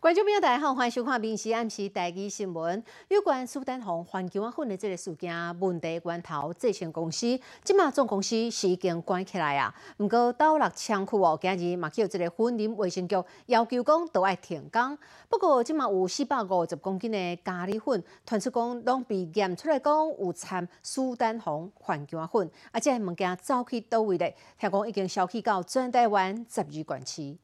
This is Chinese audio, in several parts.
观众朋友大家好，欢迎收看《明时暗时台记新闻》。有关苏丹红环境啊粉的这个事件，问题源头这间公司，即马总公司是已经关起来啊。不过到六仓库哦，今日嘛叫这个森林卫生局要求讲都要停工。不过即马有四百五十公斤的咖喱粉，传出讲拢被验出来讲有掺苏丹红环境啊粉，啊，这物件走去倒位咧？听讲已经销去到全台湾十二县市。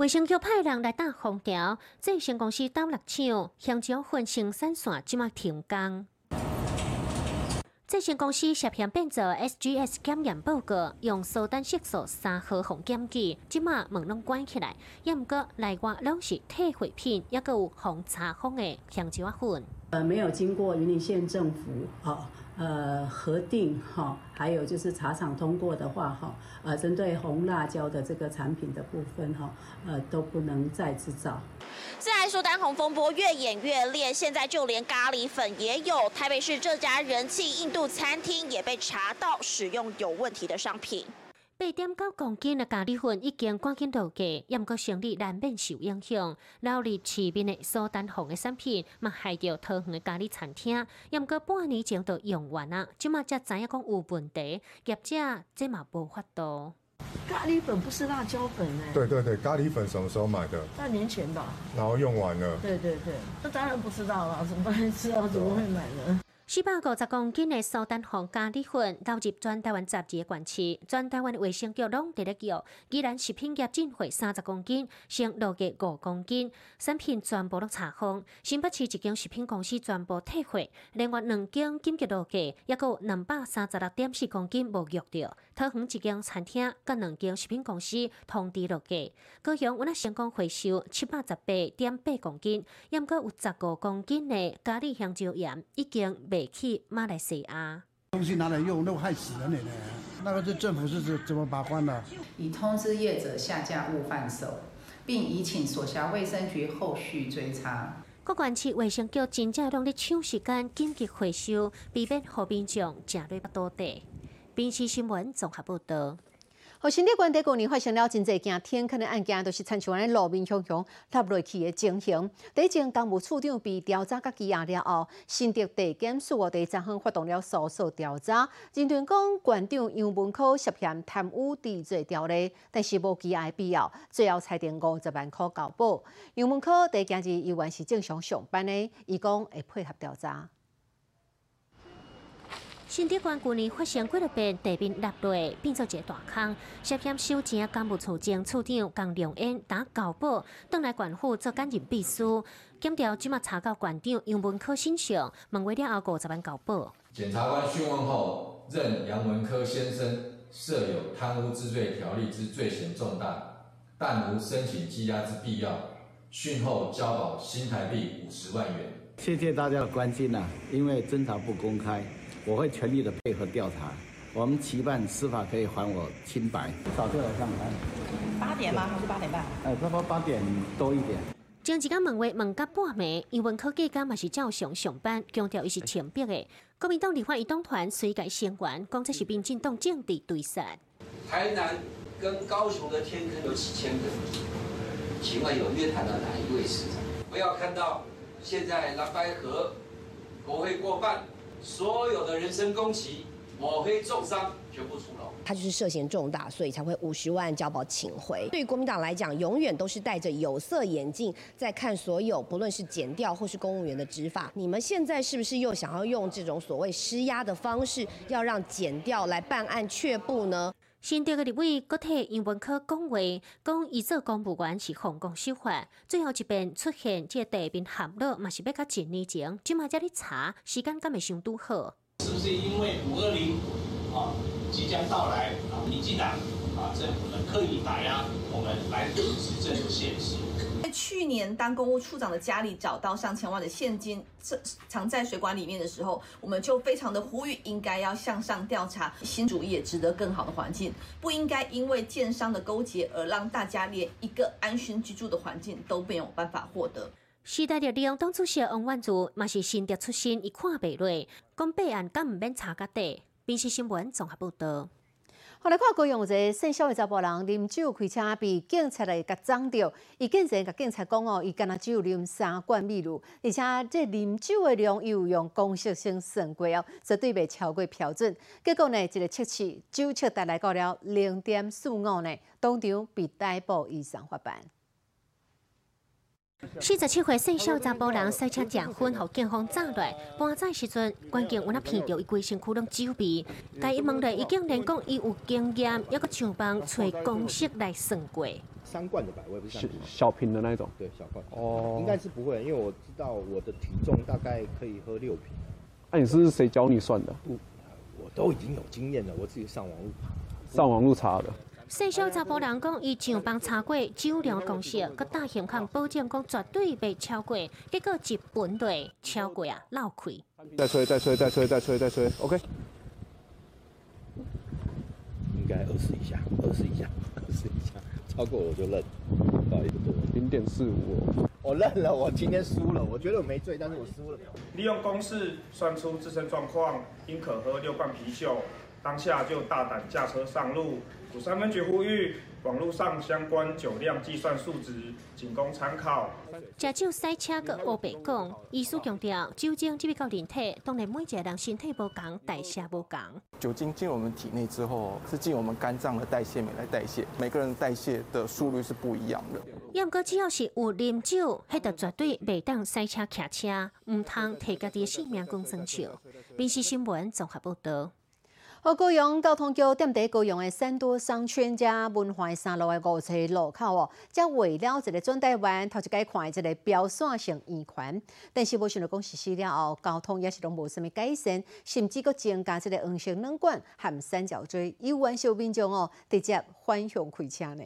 卫生局派人来打封条，这新公司斗六厂香蕉粉生产线即马停工。这新公司涉嫌变做 SGS 检验报告，用苏丹色素三号红检剂，即马门拢关起来。也毋过内外拢是退货品，也个有红茶风的香蕉粉。呃，没有经过云林县政府哈呃核定哈，还有就是茶厂通过的话哈，呃，针对红辣椒的这个产品的部分哈，呃，都不能再制造。再来说丹红风波越演越烈，现在就连咖喱粉也有。台北市这家人气印度餐厅也被查到使用有问题的商品。八点九公斤的咖喱粉已经赶紧落价，也毋过生意难免受影响。老李市面的苏丹红的产品，嘛害着桃园的咖喱餐厅，也毋过半年前就用完啊，即马才知影讲有问题，业者这嘛无法度。咖喱粉不是辣椒粉哎。对对对，咖喱粉什么时候买的？半年前吧。然后用完了。对对对，那当然不知道了，怎么会？知道怎么会买呢？四百五十公斤的苏丹红咖喱粉流入全台湾十二个县市，全台湾卫生局拢伫咧叫，既然食品业进货三十公斤，剩落价五公斤，产品全部拢查封。新北市一间食品公司全部退货，另外两间紧急落价，也有两百三十六点四公斤无约着。桃园一间餐厅甲两间食品公司通知落价，高雄有那成功回收七百十八点八公斤，也毋过有十五公斤的咖喱香蕉盐已经卖去马来西亚。东西拿来用，那害死人的呢。那个是政府是怎怎么把关的？已通知业者下架勿贩售，并已请所辖卫生局后续追查。各县市卫生局真正拢咧抢时间紧急回收，避免和民众食累不倒地。平时新闻综合报道。和新地关在过年发生了真侪件天坑的案件，都是参像安路面汹汹塌落去的情形。第一件公务处长被调查甲羁押了后，新竹地检署第十号发动了搜索调查，认定讲馆长杨文科涉嫌贪污治罪条例，但是无羁押必要，最后裁定五十万块交保。杨文科第今日依然是正常上班的，伊讲会配合调查。新竹县去年发生几多遍地面落落，变作一个大坑。涉嫌收钱干部处长处长江良恩打交保，登来县府做检验秘书。检调即马查到县长杨文科身上，问话了后五十万交保。检察官讯问后，认杨文科先生设有贪污治罪条例之罪嫌重大，但无申请羁押之必要。讯后交保新台币五十万元。谢谢大家的关心呐，因为侦查不公开。我会全力的配合调查，我们期盼司法可以还我清白。早就来上班，八点吗？还是八点半？呃，差不多八点多一点。前一天问话问到半暝，余文科计监嘛是照常上班，强调伊是清白的。国民党立法移动团随改先官，讲这是民进党政治对杀。台南跟高雄的天坑有几千个，请问有约谈到哪一位市长？不要看到现在蓝白河国会过半。所有的人身攻击、抹黑、重伤，全部出笼。他就是涉嫌重大，所以才会五十万交保请回。对国民党来讲，永远都是戴着有色眼镜在看所有，不论是检调或是公务员的执法。你们现在是不是又想要用这种所谓施压的方式，要让检调来办案却步呢？新竹的立委国体英文科讲话，讲伊做公务员是奉公守法，最后一遍出现这地面陷落，嘛是要较一年前，今嘛才咧查，时间敢会相拄好？是不是因为五二零啊即将到来啊，民进党啊政府呢刻意打压我们来执政的现实？在去年，当公务处长的家里找到上千万的现金藏在水管里面的时候，我们就非常的呼吁，应该要向上调查，新竹也值得更好的环境，不应该因为建商的勾结而让大家连一个安心居住的环境都没有办法获得。时代力量当初是王万祖，嘛是新竹出身，一看白落，讲备案敢唔免查个底，平时新闻综合报道。后来看高雄一个姓肖的查甫人啉酒开车，被警察来甲撞着。伊竟然甲警察讲哦，伊敢若只有啉三罐米露，而且这啉酒的量又用公式先算过哦，绝对未超过标准。结果呢，一个测试酒测带来到了零点四五呢，当场被逮捕以上法办。四十七岁姓肖查甫人赛车结婚，后警方抓来搬载时阵，关键有那闻到伊规身躯拢酒味。但一问咧，已经连讲伊有经验，抑个上班找公式来算过。三罐的吧，我也不是小小瓶的那一种。对，小罐。哦，应该是不会，因为我知道我的体重大概可以喝六瓶。那你是谁教你算的？不，我都已经有经验了，我自己上网路上网路查的。姓肖查甫人讲，伊上班查过酒量公式，佮大险康保证讲绝对袂超过，结果一本队超过啊，闹开。再吹，再吹，再吹，再吹，再吹，OK。应该二十以下，二十以下，二十以下，超过我就认。不好意思，零点四五。我认了，我今天输了。我觉得我没醉，但是我输了。利用公式算出自身状况，应可喝六罐啤酒。当下就大胆驾车上路，五三分局呼吁网络上相关酒量计算数值仅供参考。食酒赛车个乌白讲，医师强调，酒精进入到人体，当然每一个人身体不同，代谢不同。酒精进入我们体内之后，是进我们肝脏的代谢酶来代谢，每个人代谢的速率是不一样的。要过只要是有啉酒，迄就绝对袂当赛车骑车，唔通提家己性命讲生笑。平时新闻综合报道。好，高雄交通局踮伫高雄的三多商圈加文化三路的五车路口哦，则为了一个转台湾头一届看一个标线性圆环，但是无想到讲实施了后，交通也是拢无什么改善，甚至搁增加一个黄色冷管和三角锥，有万少民众哦直接反向开车呢。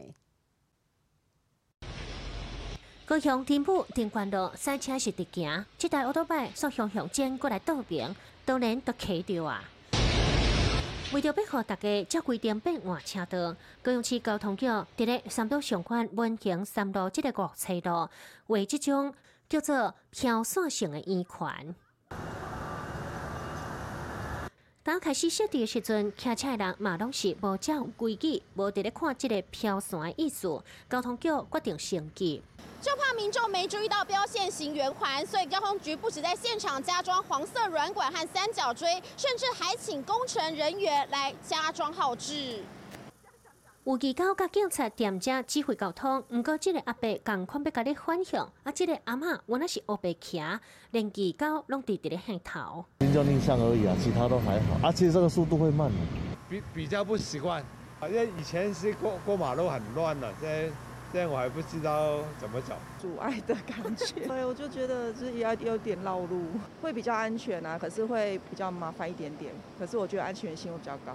高雄天府天关路塞车是直行，这台奥多拜所向向转过来倒边，当然都卡着啊。为着要互大家照规定变换车道，高雄市交通局伫咧三都上关文行三路这个五车道，为这种叫做飘线型的圆环。刚开始设置的时阵，骑车的人嘛拢是无照规矩，无伫咧看这个飘线的意思。交通局决定升级。就怕民众没注意到标线型圆环，所以交通局不止在现场加装黄色软管和三角锥，甚至还请工程人员来加装号志。有技高甲警察店家指挥交通，毋过这个阿伯共款要甲你反向，啊，这个阿嬷原来是乌白骑，连技高拢伫伫咧向头。印象印象而已啊，其他都还好。啊，其实这个速度会慢，比比较不习惯，好像以前是过过马路很乱的，现在。现在我还不知道怎么找，阻碍的感觉。对，我就觉得是要有点绕路，会比较安全啊，可是会比较麻烦一点点。可是我觉得安全性会比较高。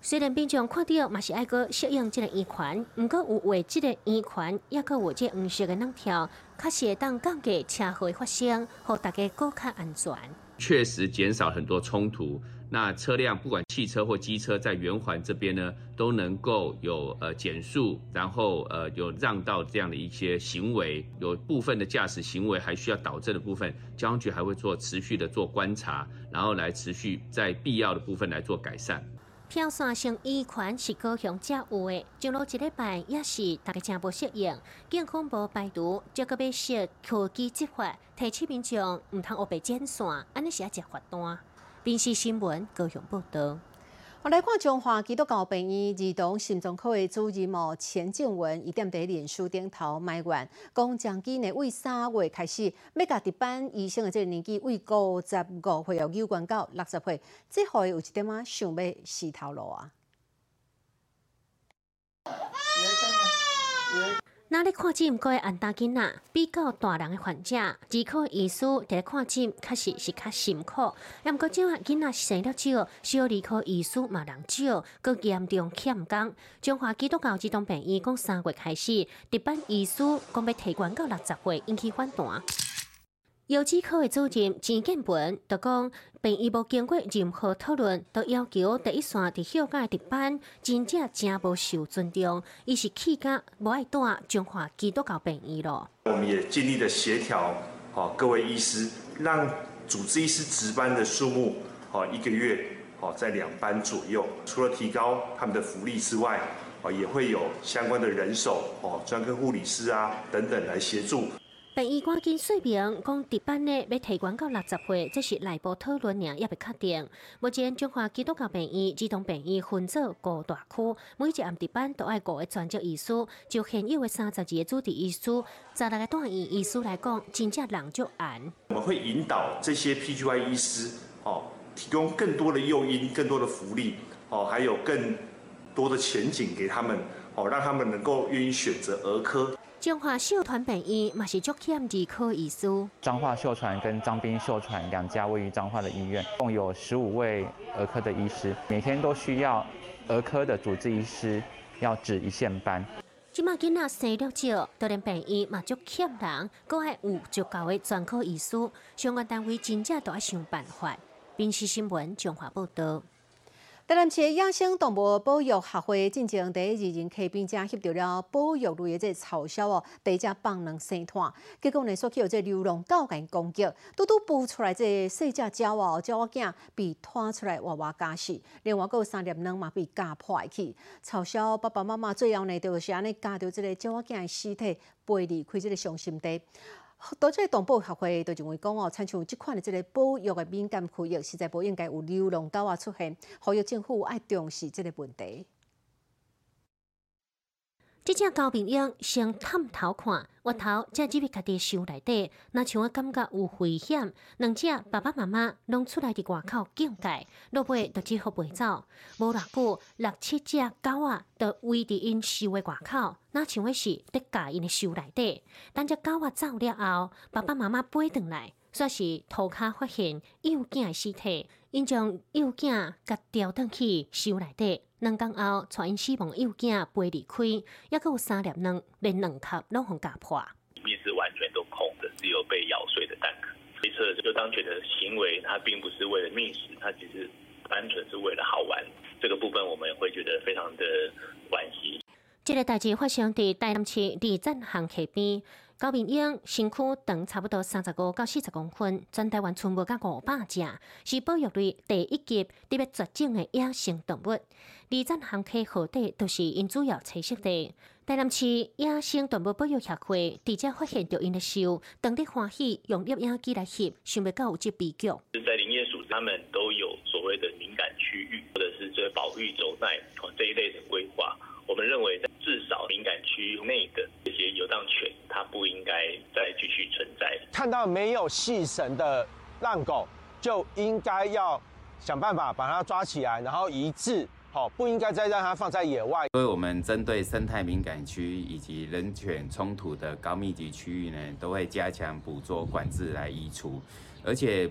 虽然平常看到嘛是爱个适应这个圆环，不过有为这个圆环也个有这黄色的那条，确实会当降低车祸发生，和大家更加安全。确实减少很多冲突。那车辆不管汽车或机车在圆环这边呢，都能够有呃减速，然后呃有让道这样的一些行为，有部分的驾驶行为还需要导正的部分，交通局还会做持续的做观察，然后来持续在必要的部分来做改善。票线上一款是高雄才有的，上路一礼拜也是大家真无适应，健康无排毒，这个要设科技执法，提醒民众唔通乌白剪线，安尼是要接罚单。电视新闻高雄报道。我来看中华基督教病院儿童心脏科的主任哦，钱静文，伊踮伫脸书顶头埋怨，讲将今年为三月开始，要甲值班医生的这个年纪为五十五岁哦，有关到六十岁，这回有一点仔想要死头路啊。那咧看诊，各位安大囡仔比较大人的患者，儿科医师伫咧看诊，确实是较辛苦。也毋过，种啊囡仔生了少，小儿科医师嘛人少，佮严重欠工。中华基督教儿童病院讲三月开始，值班医师讲要提悬到六十岁，引起反弹。药剂科的主任钱建文就讲，病医无经过任何讨论，都要求第一线伫休假值班，真正真无受尊重。伊是气甲无爱带中华基督教病院咯。我们也尽力的协调，好各位医师，让主治医师值班的数目，好一个月，哦在两班左右。除了提高他们的福利之外，哦也会有相关的人手哦专科护理师啊等等来协助。病医赶紧说明，讲值班的要提悬到六十岁，这是内部讨论，也未确定。目前中华基督教病院儿童病院分做五大区，每一暗值班都爱五个专职医师，就现有的三十二个主治医师、十六个段医医师来讲，真正人就难。我们会引导这些 PGY 医师哦，提供更多的诱因、更多的福利哦，还有更多的前景给他们哦，让他们能够愿意选择儿科。彰化秀传病院嘛是足欠儿科医师。彰化秀传跟彰滨秀传两家位于彰化的医院，共有十五位儿科的医师，每天都需要儿科的主治医师要值一线班。即马囡仔生了少，都连病医嘛足欠人，搁爱有足够的专科医师，相关单位真正都要想办法。冰溪新闻彰化报道。台南市野生动物保育协会进行第一日人客并且翕到了保育类的这草鸮哦，第一只放人生团，结果呢，所去有这流浪狗给攻击，拄拄捕出来这细只鸟哦，鸟仔囝被拖出来活活假死，另外有三粒卵嘛被夹破去，草鸮爸爸妈妈最后呢，就是安尼夹着这个鸟仔囝的尸体背离开这个伤心地。多这动保协会都认为讲哦，参像这款的这个保育的敏感区域，实在不应该有流浪狗啊出现，呼吁政府爱重视这个问题。这只高明鹰先探头看，我头才入去家己收内底，那像我感觉有危险，两只爸爸妈妈拢出来伫外口警戒，落尾就只好陪走。无偌久，六七只狗啊，就围伫因收的外口，那像是伫家因的收内底。等只狗啊走了后，爸爸妈妈飞转来，煞是涂骹发现幼囝的尸体，因将幼囝甲调转去收内底。两天后，带因死亡幼囝飞离开，也有三粒卵，连两壳拢互夹破。里面是完全都空的，只有被咬碎的蛋壳。推测就当犬的行为，它并不是为了觅食，它只是单纯是为了好玩。这个部分我们会觉得非常的惋惜。这个代志发生伫台南市立展航溪边。高明鹰身躯长差不多三十五到四十公分，全台湾存无到五百只，是保育类第一级特别绝种的野生动物。二站航溪河底都是因主要栖息地。台南市野生动物保育协会直接发现着因的秀，当地欢喜用摄影机来翕，想不到有这悲剧。在林业署，他们都有所谓的敏感区域，或者是这保育走带这一类的规划。我们认为，在至少敏感区内的这些游荡犬，它不应该再继续存在。看到没有细绳的浪狗，就应该要想办法把它抓起来，然后移置。好，不应该再让它放在野外。所以我们针对生态敏感区以及人犬冲突的高密集区域呢，都会加强捕捉管制来移除，而且，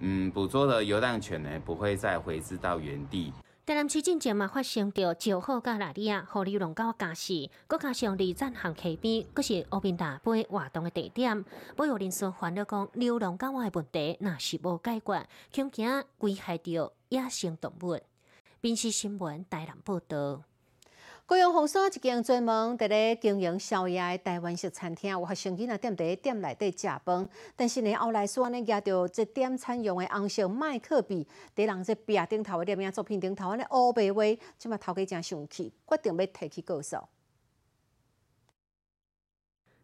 嗯，捕捉的游荡犬呢，不会再回至到原地。台南市进前嘛发生着石虎甲拉里亚互流浪狗驾驶，搁加上二站行溪边，阁是乌边大杯活动的地点。保育人士烦恼讲，流浪狗仔的问题若是无解决，恐惊危害着野生动物。宾市新闻台南报道。高雄红山一间专门伫咧经营宵夜的台湾式餐厅，有学生囡仔踮伫店内底食饭，但是呢后来说安尼夹到这点餐用的红色麦克笔，伫人这壁顶头的摄影作品顶头安尼乌白话，即嘛头家真生气，决定要提起告诉。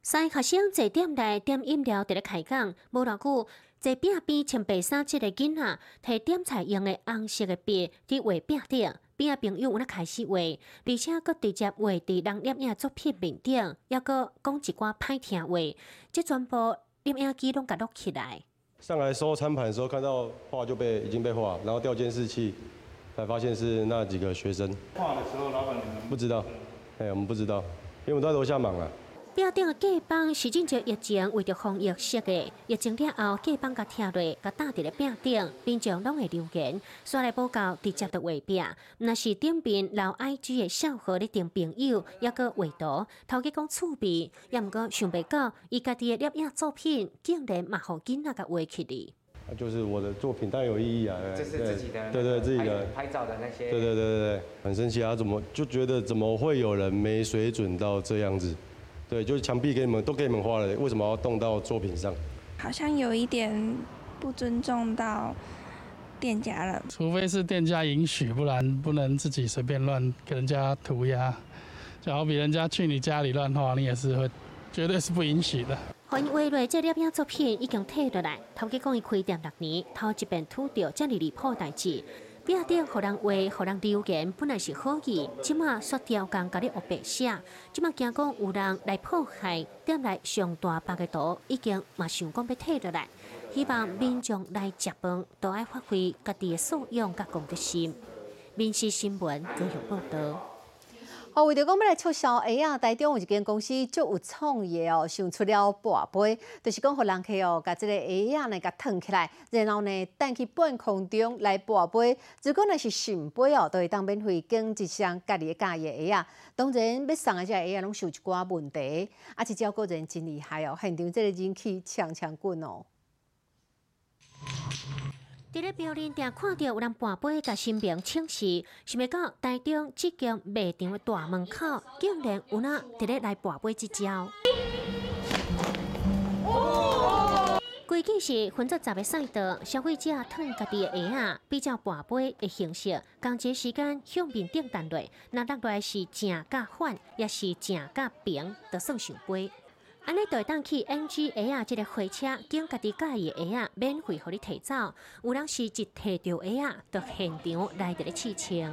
三学生在店内点饮料伫咧开讲，无偌久，在壁边穿白衫即个囡仔，摕点菜用的红色的笔伫画壁顶。边仔朋友有那开始画，而且佫直接画伫人摄影作品面顶，抑佫讲一寡歹听话，即全部摄影机拢甲录起来。上来收餐盘的时候，看到画就被已经被画，然后调监视器，才发现是那几个学生。画的时候，老板不知道，哎，我们不知道，因为我们在楼下忙啊。壁顶的隔板是正值疫情为着防疫设的，疫情了后隔板甲拆落，甲搭伫咧壁顶，并将拢会留言。刷来报告直接的画壁，那是顶边老 I G 的小号咧订朋友，抑个画图，头家讲趣味，也毋过想袂到，伊家己的摄影作品竟然嘛互囡仔甲画起哩。就是我的作品，当然有意义啊。这是自己的，对对，自己的拍照的那些。对对对对对，很生气啊！怎么就觉得怎么会有人没水准到这样子？对，就是墙壁给你们都给你们画了，为什么要动到作品上？好像有一点不尊重到店家了。除非是店家允许，不然不能自己随便乱给人家涂鸦。就好比人家去你家里乱画，你也是会，绝对是不允许的。欢迎画落这摄影作品已经退落来，头家讲伊开店六年，头一遍拄到这里离谱代志。壁顶互人画、互人留言，本来是好意，即马煞调工甲你恶白写，即马惊讲有人来破坏，店内上大把个图已经嘛想讲要退落来。希望民众来食饭都爱发挥家己的素养甲公德心。民事新闻各有报道。哦，为着讲要来促销鞋啊，台中有一间公司足有创意哦，想出了博杯，就是讲互人客哦，甲即个鞋啊来甲腾起来，然后呢，带去半空中来博杯。如果若是新杯哦，都会当免费拣一双家己家己的鞋啊。当然，要送的只鞋啊，拢受一寡问题，啊，是照顾人真厉害哦，现场这个人气强强滚哦。伫咧表演店看到有人半杯甲新兵请示，想要到台中这间卖场的大门口，竟然有人伫咧来半杯之招。规矩是分作十个赛道，消费者脱家己的鞋啊，比较半杯的形式，工作时间向面顶弹落，那落来是正甲反，也是正甲平，就算上杯。安尼就会当去 NG 鞋啊，即个火车经家己介意的鞋啊，免费互你提走。有人是一摕到鞋啊，到现场来得咧试穿。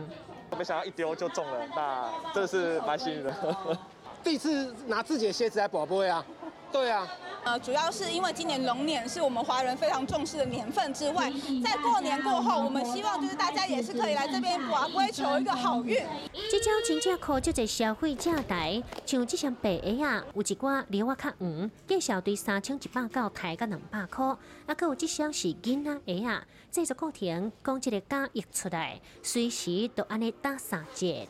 我没想到一丢就中了，那真的是蛮幸运的。第一次拿自己的鞋子来保杯啊，对啊。呃，主要是因为今年龙年是我们华人非常重视的年份之外，在过年过后，我们希望就是大家也是可以来这边博杯求一个好运。这招真正靠就在消费者台，像这双白鞋啊，有一寡料啊较黄，介绍对三千一百到台到两百块，啊，佮有这双是囡仔鞋啊，制作过程讲这个价溢出来，随时都安尼打三折。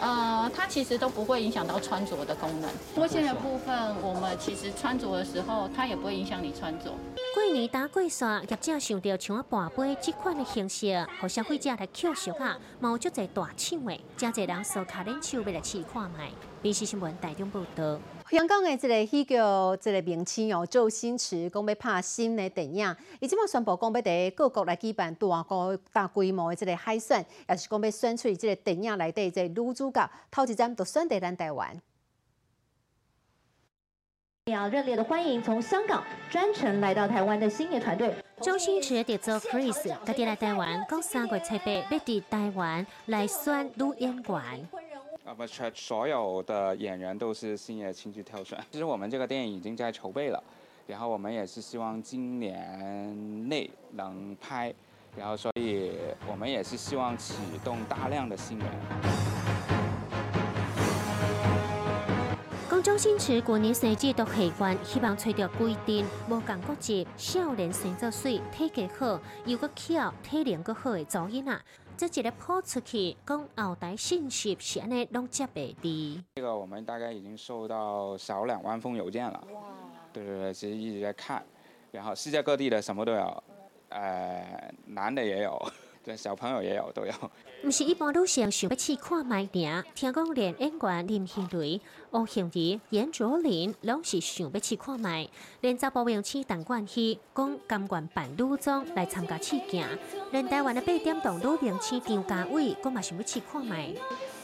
呃，它其实都不会影响到穿着的功能。脱线的部分，我们其实穿着的时候，它也不会影响你穿着。过年打过煞，业者想到像我半杯这款的形式，互消费者来捡熟啊，有足侪大抢的，真侪人手卡冷手要来试看卖。民事新闻台中报道。香港的这个戏剧这个明星哦，周星驰讲要拍新的电影，伊即马宣布讲要伫各国来举办大个大规模的这个海选，也是讲要选出这个电影内底这女主角，头一站就选在咱台湾。要热烈的欢迎从香港专程来到台湾的星爷团队。周星驰得做 Chris，家己来台湾，讲三月七八要伫台湾来选女演员。啊不，全所有的演员都是星爷亲自挑选。其实我们这个电影已经在筹备了，然后我们也是希望今年内能拍，然后所以我们也是希望启动大量的新人。讲周星驰过年生日都喜欢，希望找到规定无共国籍、少年生作水、体格好、又个巧、体能个好的早囡仔。这一个抛出去，讲后台信息是安尼拢接袂的。这个我们大概已经收到少两万封邮件了。哇！对对对，其实一直在看，然后世界各地的什么都有，呃，男的也有。对，小朋友也有，都有。唔是一般女性想要去看卖点，听讲连演员林心如、欧杏怡、严卓林拢是想要去看卖，连查甫明星陈冠希讲甘愿扮女装来参加试镜，连台湾的八点档女明星张家伟讲嘛想要去看卖。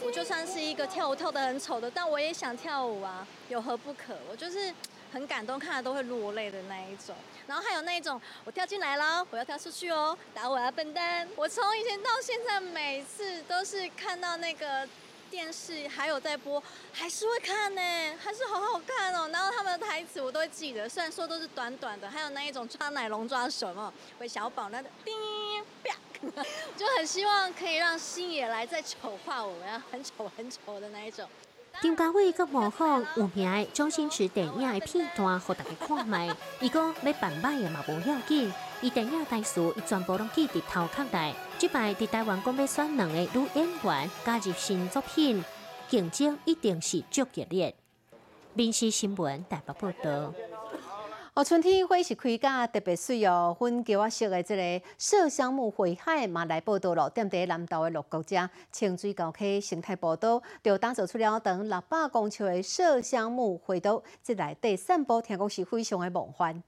我就算是一个跳舞跳得很丑的，但我也想跳舞啊，有何不可？我就是。很感动，看了都会落泪的那一种。然后还有那一种，我跳进来了，我要跳出去哦，打我啊笨蛋！我从以前到现在，每次都是看到那个电视还有在播，还是会看呢，还是好好看哦。然后他们的台词我都会记得，虽然说都是短短的。还有那一种抓奶龙抓手嘛，为小宝那个叮啪，就很希望可以让星野来再丑化我们，很丑很丑的那一种。张家伟佮模仿有名的周星驰电影的片段，互大家看卖。伊讲要扮歹的嘛无要紧，伊电影台词伊全部拢记伫头壳内。即摆伫台湾讲要选两个女演员加入新作品，竞争一定是足激烈。民事新闻台北报道。哦，春天花是开甲特别水哦，粉叫我说的这个麝香木花海嘛来报道咯。踮伫南投的鹿角遮清水沟溪生态步道，就打造出了长六百公尺的麝香木花道，这内底散步听讲是非常的梦幻。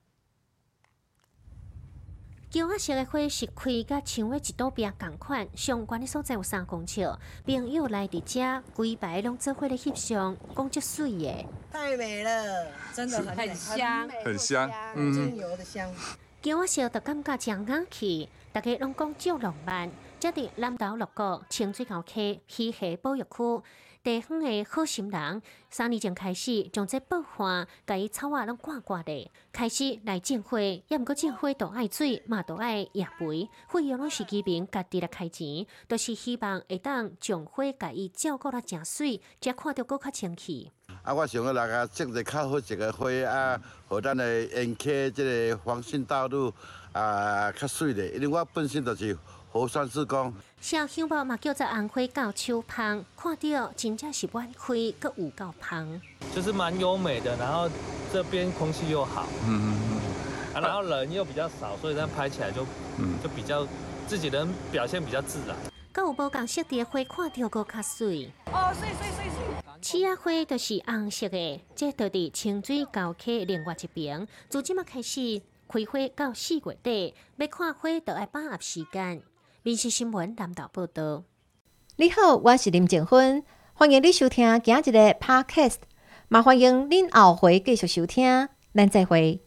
桥仔色的花是开甲像话一堵壁共款，相关的所在有三公尺，朋友来伫遮，规排拢做伙咧翕相，讲足水的。太美了，真的很很香，很香，嗯，精油的香。桥仔色就感觉真雅气，大家拢讲足浪漫。则伫南投六个清水沟溪溪河保育区。地方的好心人，三年前开始将这爆花，甲伊草啊拢挂挂的，开始来种花，也毋过种花都爱水，嘛都爱叶肥，费用拢是居民家己来开钱，都是希望会当种花甲伊照顾得正水，才看到搁较清气。啊，我想要来个种一较好一个花啊，互咱的沿溪即个环线道路啊较水咧，因为我本身就是。河山施工，小香包嘛叫做红花到秋芳，看到真正是满开，阁有够芳，就是蛮优美的。然后这边空气又好，嗯嗯嗯，啊，然后人又比较少，所以这样拍起来就，嗯，就比较自己人表现比较自然。搁有无共色的花看到搁较水，哦，水水水水。刺啊花就是红色的，这都伫清水沟溪另外一边，从今麦开始开花到四月底，要看花都要把握时间。民事新闻南岛报道。你好，我是林静芬，欢迎你收听今日的 Podcast，也欢迎您后回继续收听，咱再会。